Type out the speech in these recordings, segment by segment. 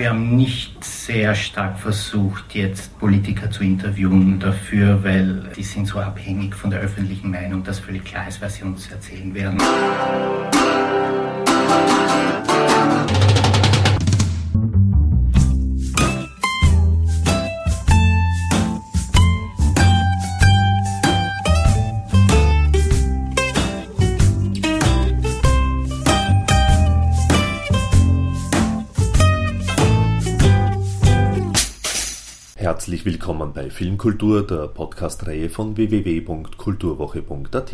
wir haben nicht sehr stark versucht, jetzt Politiker zu interviewen dafür, weil die sind so abhängig von der öffentlichen Meinung, dass völlig klar ist, was sie uns erzählen werden. Herzlich willkommen bei Filmkultur, der Podcast-Reihe von www.kulturwoche.at.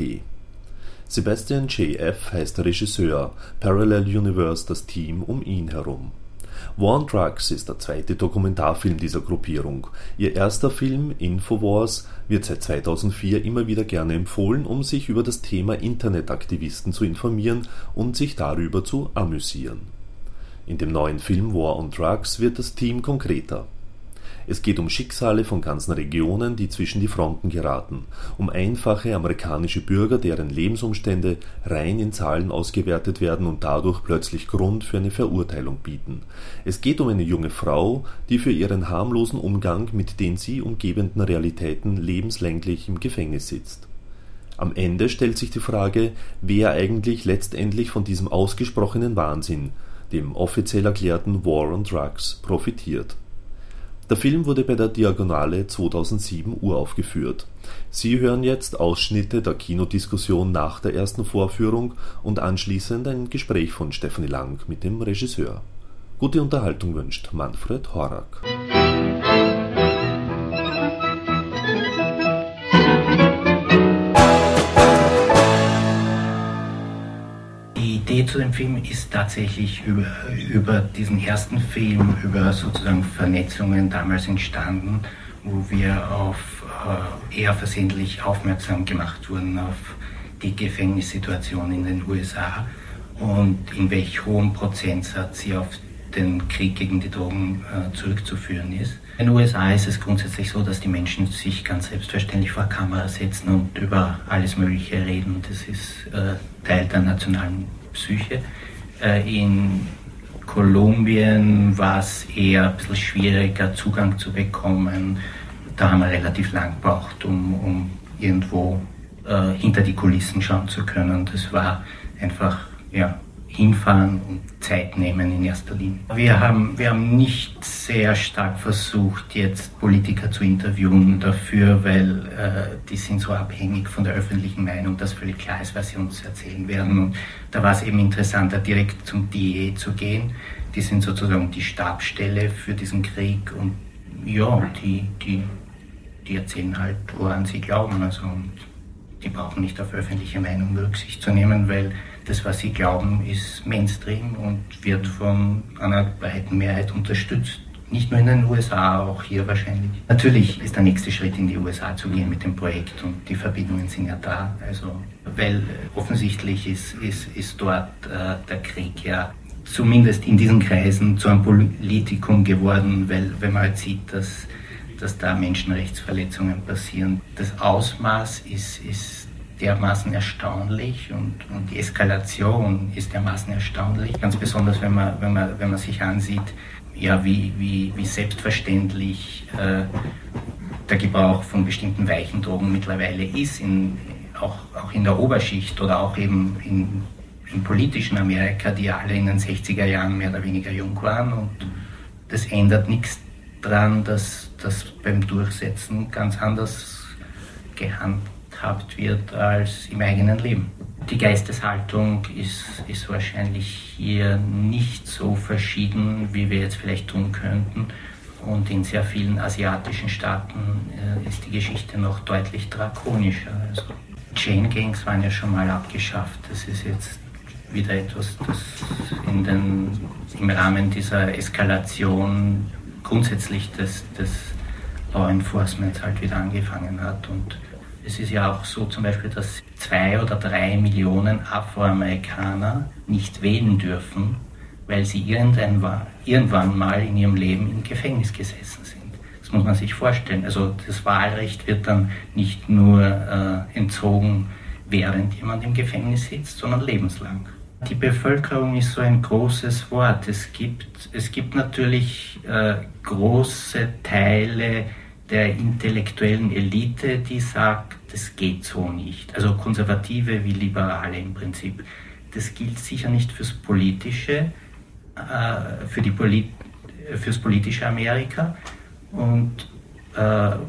Sebastian J.F. heißt der Regisseur, Parallel Universe das Team um ihn herum. War on Drugs ist der zweite Dokumentarfilm dieser Gruppierung. Ihr erster Film, Infowars, wird seit 2004 immer wieder gerne empfohlen, um sich über das Thema Internetaktivisten zu informieren und sich darüber zu amüsieren. In dem neuen Film War on Drugs wird das Team konkreter. Es geht um Schicksale von ganzen Regionen, die zwischen die Fronten geraten, um einfache amerikanische Bürger, deren Lebensumstände rein in Zahlen ausgewertet werden und dadurch plötzlich Grund für eine Verurteilung bieten. Es geht um eine junge Frau, die für ihren harmlosen Umgang mit den sie umgebenden Realitäten lebenslänglich im Gefängnis sitzt. Am Ende stellt sich die Frage, wer eigentlich letztendlich von diesem ausgesprochenen Wahnsinn, dem offiziell erklärten War on Drugs, profitiert der Film wurde bei der Diagonale 2007 uraufgeführt. Sie hören jetzt Ausschnitte der Kinodiskussion nach der ersten Vorführung und anschließend ein Gespräch von Stephanie Lang mit dem Regisseur. Gute Unterhaltung wünscht Manfred Horak. Idee zu dem Film ist tatsächlich über, über diesen ersten Film, über sozusagen Vernetzungen damals entstanden, wo wir auf äh, eher versehentlich aufmerksam gemacht wurden auf die Gefängnissituation in den USA und in welch hohem Prozentsatz sie auf den Krieg gegen die Drogen äh, zurückzuführen ist. In den USA ist es grundsätzlich so, dass die Menschen sich ganz selbstverständlich vor Kamera setzen und über alles Mögliche reden. Das ist äh, Teil der nationalen Psyche. Äh, in Kolumbien war es eher ein bisschen schwieriger, Zugang zu bekommen. Da haben wir relativ lang gebraucht, um, um irgendwo äh, hinter die Kulissen schauen zu können. Das war einfach ja, hinfahren und Zeit nehmen in erster Linie. Wir haben, wir haben nicht sehr stark versucht, jetzt Politiker zu interviewen dafür, weil äh, die sind so abhängig von der öffentlichen Meinung, dass völlig klar ist, was sie uns erzählen werden. Und da war es eben interessanter, direkt zum DIE zu gehen. Die sind sozusagen die Stabstelle für diesen Krieg und ja, die, die, die erzählen halt, woran sie glauben. Also, und die brauchen nicht auf öffentliche Meinung Rücksicht zu nehmen, weil das, was sie glauben, ist Mainstream und wird von einer breiten Mehrheit unterstützt. Nicht nur in den USA, auch hier wahrscheinlich. Natürlich ist der nächste Schritt in die USA zu gehen mit dem Projekt und die Verbindungen sind ja da. Also, weil offensichtlich ist, ist, ist dort äh, der Krieg ja zumindest in diesen Kreisen zu einem Politikum geworden, weil wenn man halt sieht, dass, dass da Menschenrechtsverletzungen passieren, das Ausmaß ist, ist dermaßen erstaunlich und, und die Eskalation ist dermaßen erstaunlich. Ganz besonders, wenn man, wenn man, wenn man sich ansieht, ja, wie, wie, wie selbstverständlich äh, der Gebrauch von bestimmten weichen Drogen mittlerweile ist, in, auch, auch in der Oberschicht oder auch eben in, im politischen Amerika, die alle in den 60er Jahren mehr oder weniger jung waren. Und das ändert nichts daran, dass das beim Durchsetzen ganz anders gehandhabt wird als im eigenen Leben. Die Geisteshaltung ist, ist wahrscheinlich hier nicht so verschieden, wie wir jetzt vielleicht tun könnten. Und in sehr vielen asiatischen Staaten äh, ist die Geschichte noch deutlich drakonischer. Also Chain Gangs waren ja schon mal abgeschafft. Das ist jetzt wieder etwas, das in den, im Rahmen dieser Eskalation grundsätzlich des, des Law Enforcement halt wieder angefangen hat. Und es ist ja auch so zum Beispiel, dass zwei oder drei Millionen Afroamerikaner nicht wählen dürfen, weil sie irgendwann, mal in ihrem Leben im Gefängnis gesessen sind. Das muss man sich vorstellen. Also das Wahlrecht wird dann nicht nur äh, entzogen, während jemand im Gefängnis sitzt, sondern lebenslang. Die Bevölkerung ist so ein großes Wort. Es gibt, es gibt natürlich äh, große Teile der intellektuellen Elite, die sagt, das geht so nicht. Also Konservative wie Liberale im Prinzip. Das gilt sicher nicht fürs Politische, äh, für die Polit fürs politische Amerika. Und äh,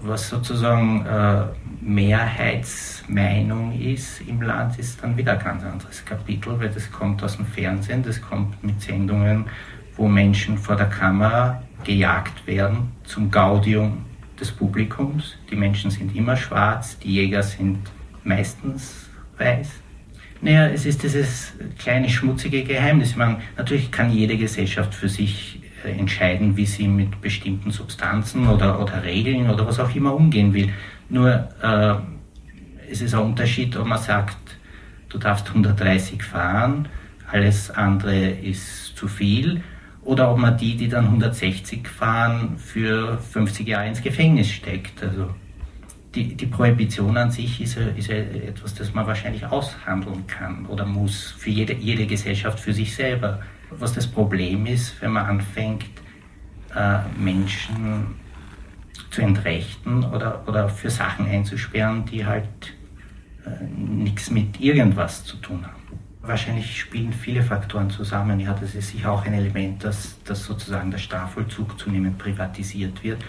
was sozusagen äh, Mehrheitsmeinung ist im Land, ist dann wieder ein ganz anderes Kapitel, weil das kommt aus dem Fernsehen, das kommt mit Sendungen, wo Menschen vor der Kamera gejagt werden zum Gaudium des Publikums. Die Menschen sind immer schwarz, die Jäger sind meistens weiß. Naja, es ist dieses kleine schmutzige Geheimnis. Man, natürlich kann jede Gesellschaft für sich äh, entscheiden, wie sie mit bestimmten Substanzen oder, oder Regeln oder was auch immer umgehen will. Nur äh, es ist ein Unterschied, ob man sagt, du darfst 130 fahren, alles andere ist zu viel, oder ob man die, die dann 160 fahren, für 50 Jahre ins Gefängnis steckt. Also die, die Prohibition an sich ist, ist etwas, das man wahrscheinlich aushandeln kann oder muss für jede, jede Gesellschaft für sich selber. Was das Problem ist, wenn man anfängt, äh, Menschen zu entrechten oder, oder für Sachen einzusperren, die halt äh, nichts mit irgendwas zu tun haben. Wahrscheinlich spielen viele Faktoren zusammen. Ja, das ist sicher auch ein Element, dass, dass sozusagen der Strafvollzug zunehmend privatisiert wird.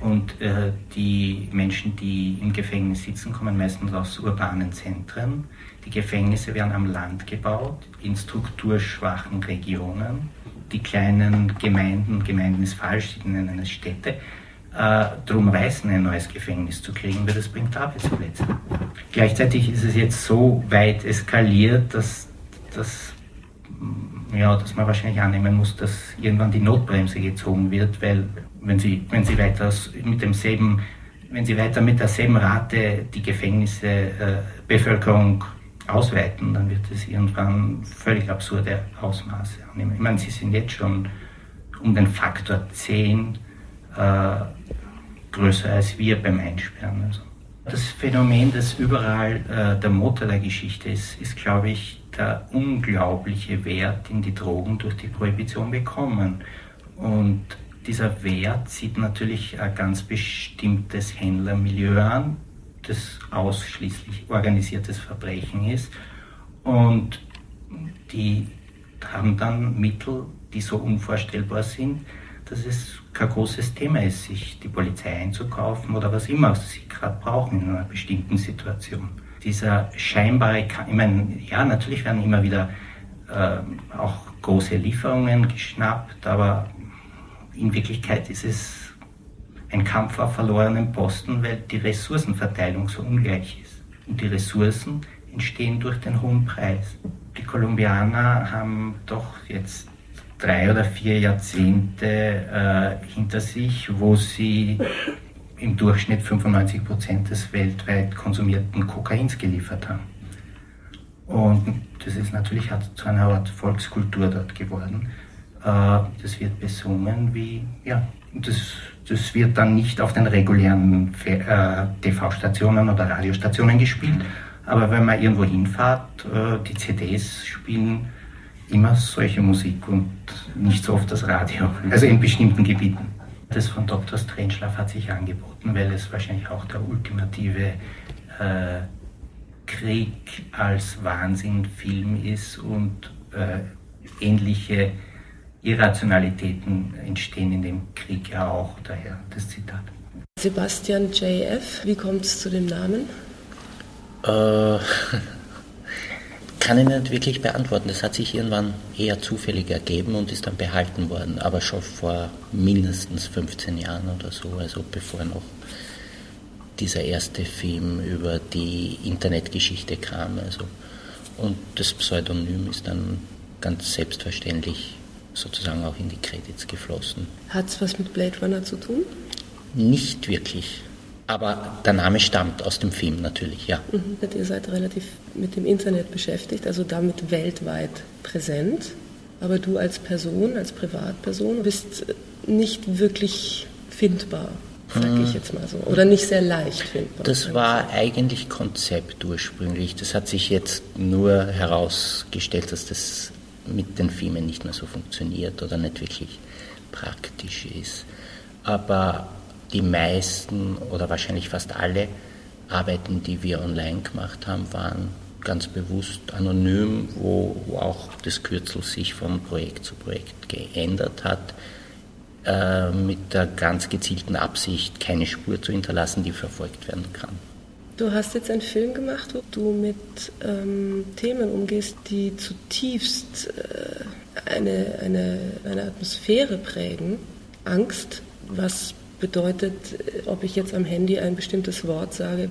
Und äh, die Menschen, die im Gefängnis sitzen, kommen meistens aus urbanen Zentren. Die Gefängnisse werden am Land gebaut, in strukturschwachen Regionen. Die kleinen Gemeinden, Gemeinden ist falsch, sie nennen es Städte, äh, darum reißen, ein neues Gefängnis zu kriegen, weil das bringt Arbeitsplätze. Gleichzeitig ist es jetzt so weit eskaliert, dass, dass, ja, dass man wahrscheinlich annehmen muss, dass irgendwann die Notbremse gezogen wird, weil wenn sie, wenn sie weiter mit demselben wenn sie weiter mit derselben Rate die Gefängnisse äh, Bevölkerung ausweiten, dann wird es irgendwann völlig absurde Ausmaße annehmen. Ich meine, sie sind jetzt schon um den Faktor 10 äh, größer als wir beim Einsperren. Also. Das Phänomen, das überall äh, der Motor der Geschichte ist, ist, glaube ich, der unglaubliche Wert, den die Drogen durch die Prohibition bekommen. Und dieser Wert zieht natürlich ein ganz bestimmtes Händlermilieu an, das ausschließlich organisiertes Verbrechen ist. Und die haben dann Mittel, die so unvorstellbar sind, dass es kein großes Thema ist, sich die Polizei einzukaufen oder was immer sie gerade brauchen in einer bestimmten Situation. Dieser scheinbare, ich meine, ja, natürlich werden immer wieder äh, auch große Lieferungen geschnappt, aber in Wirklichkeit ist es ein Kampf auf verlorenen Posten, weil die Ressourcenverteilung so ungleich ist. Und die Ressourcen entstehen durch den hohen Preis. Die Kolumbianer haben doch jetzt drei oder vier Jahrzehnte äh, hinter sich, wo sie im Durchschnitt 95 Prozent des weltweit konsumierten Kokains geliefert haben. Und das ist natürlich zu einer Art Volkskultur dort geworden. Äh, das wird besungen wie, ja, das, das wird dann nicht auf den regulären äh, TV-Stationen oder Radiostationen gespielt, aber wenn man irgendwo hinfährt, äh, die CDs spielen immer solche Musik und nicht so oft das Radio, also in bestimmten Gebieten. Das von Dr. Strangelove hat sich angeboten, weil es wahrscheinlich auch der ultimative äh, Krieg als Wahnsinnfilm ist und äh, ähnliche Irrationalitäten entstehen in dem Krieg ja auch, daher das Zitat. Sebastian JF, wie kommt es zu dem Namen? Äh, kann ich nicht wirklich beantworten. Das hat sich irgendwann eher zufällig ergeben und ist dann behalten worden, aber schon vor mindestens 15 Jahren oder so, also bevor noch dieser erste Film über die Internetgeschichte kam. Also. Und das Pseudonym ist dann ganz selbstverständlich sozusagen auch in die Credits geflossen. Hat es was mit Blade Runner zu tun? Nicht wirklich. Aber der Name stammt aus dem Film natürlich, ja. Mhm, ihr seid relativ mit dem Internet beschäftigt, also damit weltweit präsent. Aber du als Person, als Privatperson, bist nicht wirklich findbar. sage ich mhm. jetzt mal so. Oder nicht sehr leicht findbar. Das war eigentlich Konzept ursprünglich. Das hat sich jetzt nur herausgestellt, dass das mit den Filmen nicht mehr so funktioniert oder nicht wirklich praktisch ist. Aber die meisten oder wahrscheinlich fast alle Arbeiten, die wir online gemacht haben, waren ganz bewusst anonym, wo, wo auch das Kürzel sich von Projekt zu Projekt geändert hat, äh, mit der ganz gezielten Absicht, keine Spur zu hinterlassen, die verfolgt werden kann. Du hast jetzt einen Film gemacht, wo du mit ähm, Themen umgehst, die zutiefst äh, eine, eine, eine Atmosphäre prägen. Angst, was bedeutet, ob ich jetzt am Handy ein bestimmtes Wort sage,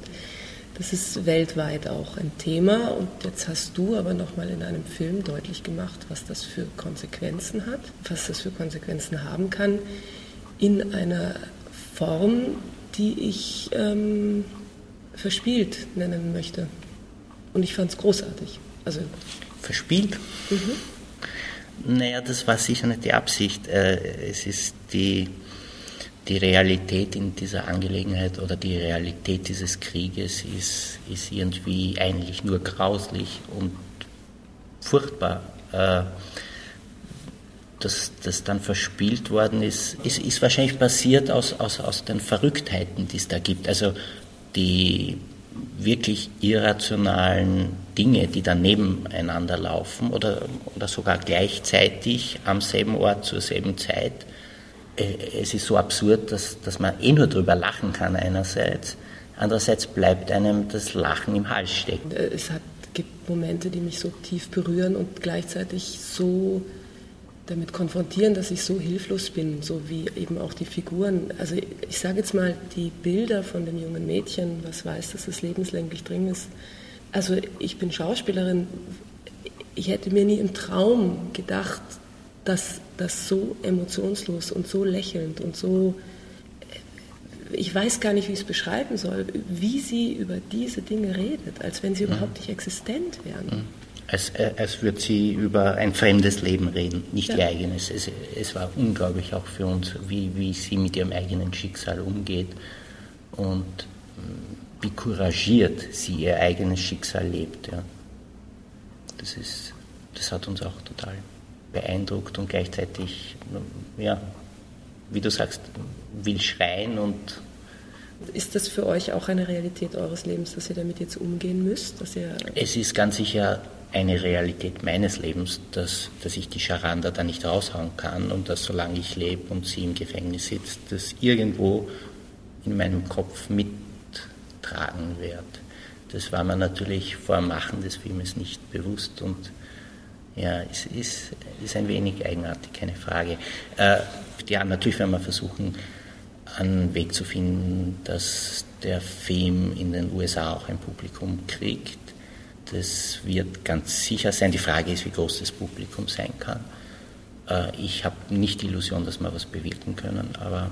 das ist weltweit auch ein Thema. Und jetzt hast du aber nochmal in einem Film deutlich gemacht, was das für Konsequenzen hat, was das für Konsequenzen haben kann, in einer Form, die ich ähm, verspielt nennen möchte. Und ich fand es großartig. Also, verspielt? Mhm. Naja, das war sicher nicht die Absicht. Äh, es ist die die Realität in dieser Angelegenheit oder die Realität dieses Krieges ist, ist irgendwie eigentlich nur grauslich und furchtbar. Äh, dass das dann verspielt worden ist, ist, ist wahrscheinlich passiert aus, aus, aus den Verrücktheiten, die es da gibt. Also die wirklich irrationalen Dinge, die dann nebeneinander laufen oder, oder sogar gleichzeitig am selben Ort zur selben Zeit es ist so absurd, dass, dass man eh nur drüber lachen kann einerseits. Andererseits bleibt einem das Lachen im Hals stecken. Äh, es hat, gibt Momente, die mich so tief berühren und gleichzeitig so damit konfrontieren, dass ich so hilflos bin, so wie eben auch die Figuren. Also ich sage jetzt mal, die Bilder von dem jungen Mädchen, was weiß, dass es lebenslänglich drin ist. Also ich bin Schauspielerin. Ich hätte mir nie im Traum gedacht, dass das so emotionslos und so lächelnd und so, äh, ich weiß gar nicht, wie ich es beschreiben soll, wie sie über diese Dinge redet, als wenn sie mhm. überhaupt nicht existent wären. Mhm. Als, als würde sie über ein fremdes Leben reden, nicht ja. ihr eigenes. Es, es, war unglaublich auch für uns, wie, wie sie mit ihrem eigenen Schicksal umgeht und wie couragiert sie ihr eigenes Schicksal lebt. Ja. Das, ist, das hat uns auch total beeindruckt und gleichzeitig, ja, wie du sagst, will schreien und. Ist das für euch auch eine Realität eures Lebens, dass ihr damit jetzt umgehen müsst? Dass ihr es ist ganz sicher eine Realität meines Lebens, dass, dass ich die Charanda da nicht raushauen kann und dass solange ich lebe und sie im Gefängnis sitzt, das irgendwo in meinem Kopf mittragen wird. Das war mir natürlich vor dem Machen des Filmes nicht bewusst und ja, es ist, ist ein wenig eigenartig, keine Frage. Äh, ja, natürlich werden wir versuchen, einen Weg zu finden, dass der Film in den USA auch ein Publikum kriegt. Das wird ganz sicher sein. Die Frage ist, wie groß das Publikum sein kann. Äh, ich habe nicht die Illusion, dass wir was bewirken können, aber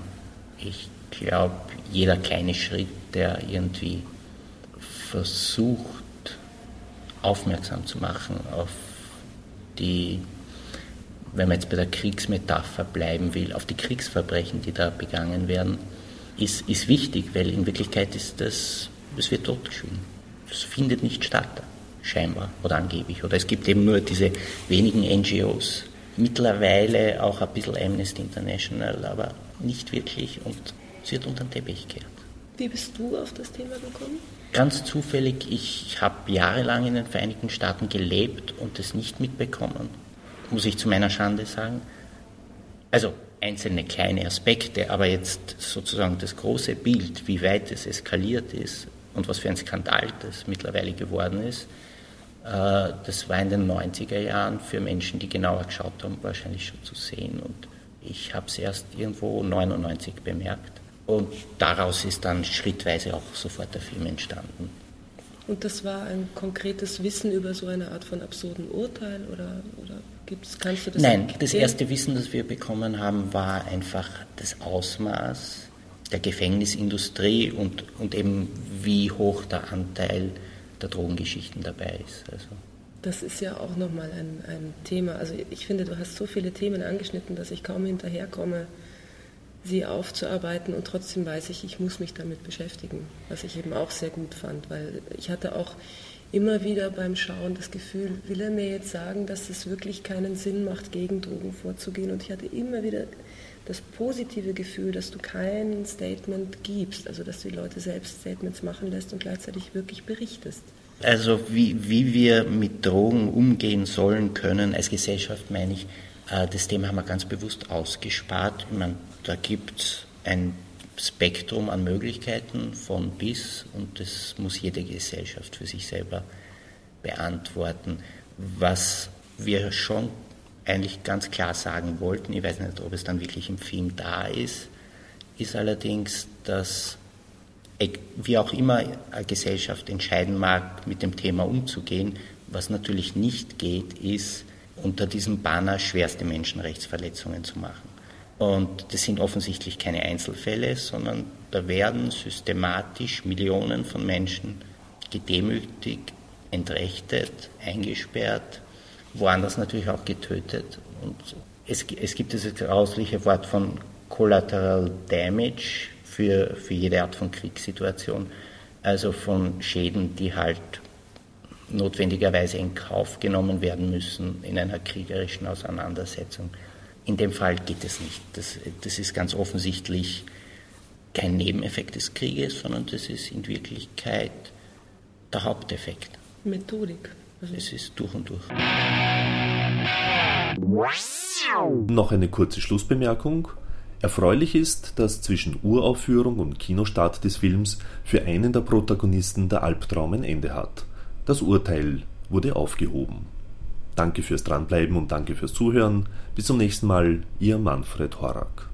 ich glaube, jeder kleine Schritt, der irgendwie versucht, aufmerksam zu machen auf die, wenn man jetzt bei der Kriegsmetapher bleiben will, auf die Kriegsverbrechen, die da begangen werden, ist, ist wichtig, weil in Wirklichkeit ist das, es wird totgeschwiegen. Das findet nicht statt, scheinbar oder angeblich. Oder es gibt eben nur diese wenigen NGOs. Mittlerweile auch ein bisschen Amnesty International, aber nicht wirklich und es wird unter den Teppich gekehrt. Wie bist du auf das Thema gekommen? Ganz zufällig, ich habe jahrelang in den Vereinigten Staaten gelebt und es nicht mitbekommen, muss ich zu meiner Schande sagen. Also einzelne kleine Aspekte, aber jetzt sozusagen das große Bild, wie weit es eskaliert ist und was für ein Skandal das mittlerweile geworden ist, äh, das war in den 90er Jahren für Menschen, die genauer geschaut haben, wahrscheinlich schon zu sehen. Und ich habe es erst irgendwo 99 bemerkt. Und daraus ist dann schrittweise auch sofort der Film entstanden. Und das war ein konkretes Wissen über so eine Art von absurden Urteil oder, oder gibt's, kannst du das Nein, erklären? das erste Wissen, das wir bekommen haben, war einfach das Ausmaß der Gefängnisindustrie und, und eben wie hoch der Anteil der Drogengeschichten dabei ist. Also. Das ist ja auch nochmal ein, ein Thema. Also ich finde, du hast so viele Themen angeschnitten, dass ich kaum hinterherkomme, sie aufzuarbeiten. Und trotzdem weiß ich, ich muss mich damit beschäftigen, was ich eben auch sehr gut fand, weil ich hatte auch immer wieder beim Schauen das Gefühl, will er mir jetzt sagen, dass es wirklich keinen Sinn macht, gegen Drogen vorzugehen? Und ich hatte immer wieder das positive Gefühl, dass du kein Statement gibst, also dass du die Leute selbst Statements machen lässt und gleichzeitig wirklich berichtest. Also wie, wie wir mit Drogen umgehen sollen können als Gesellschaft, meine ich, äh, das Thema haben wir ganz bewusst ausgespart. Ich meine, da gibt es ein Spektrum an Möglichkeiten von bis und das muss jede Gesellschaft für sich selber beantworten. Was wir schon eigentlich ganz klar sagen wollten, ich weiß nicht, ob es dann wirklich im Film da ist, ist allerdings, dass wie auch immer eine Gesellschaft entscheiden mag, mit dem Thema umzugehen, was natürlich nicht geht, ist, unter diesem Banner schwerste Menschenrechtsverletzungen zu machen. Und das sind offensichtlich keine Einzelfälle, sondern da werden systematisch Millionen von Menschen gedemütigt, entrechtet, eingesperrt, woanders natürlich auch getötet. Und es, es gibt dieses grausliche Wort von Collateral Damage für, für jede Art von Kriegssituation, also von Schäden, die halt notwendigerweise in Kauf genommen werden müssen in einer kriegerischen Auseinandersetzung. In dem Fall geht es nicht. Das, das ist ganz offensichtlich kein Nebeneffekt des Krieges, sondern das ist in Wirklichkeit der Haupteffekt. Methodik. Es ist durch und durch. Noch eine kurze Schlussbemerkung. Erfreulich ist, dass zwischen Uraufführung und Kinostart des Films für einen der Protagonisten der Albtraum ein Ende hat. Das Urteil wurde aufgehoben. Danke fürs Dranbleiben und danke fürs Zuhören. Bis zum nächsten Mal, Ihr Manfred Horak.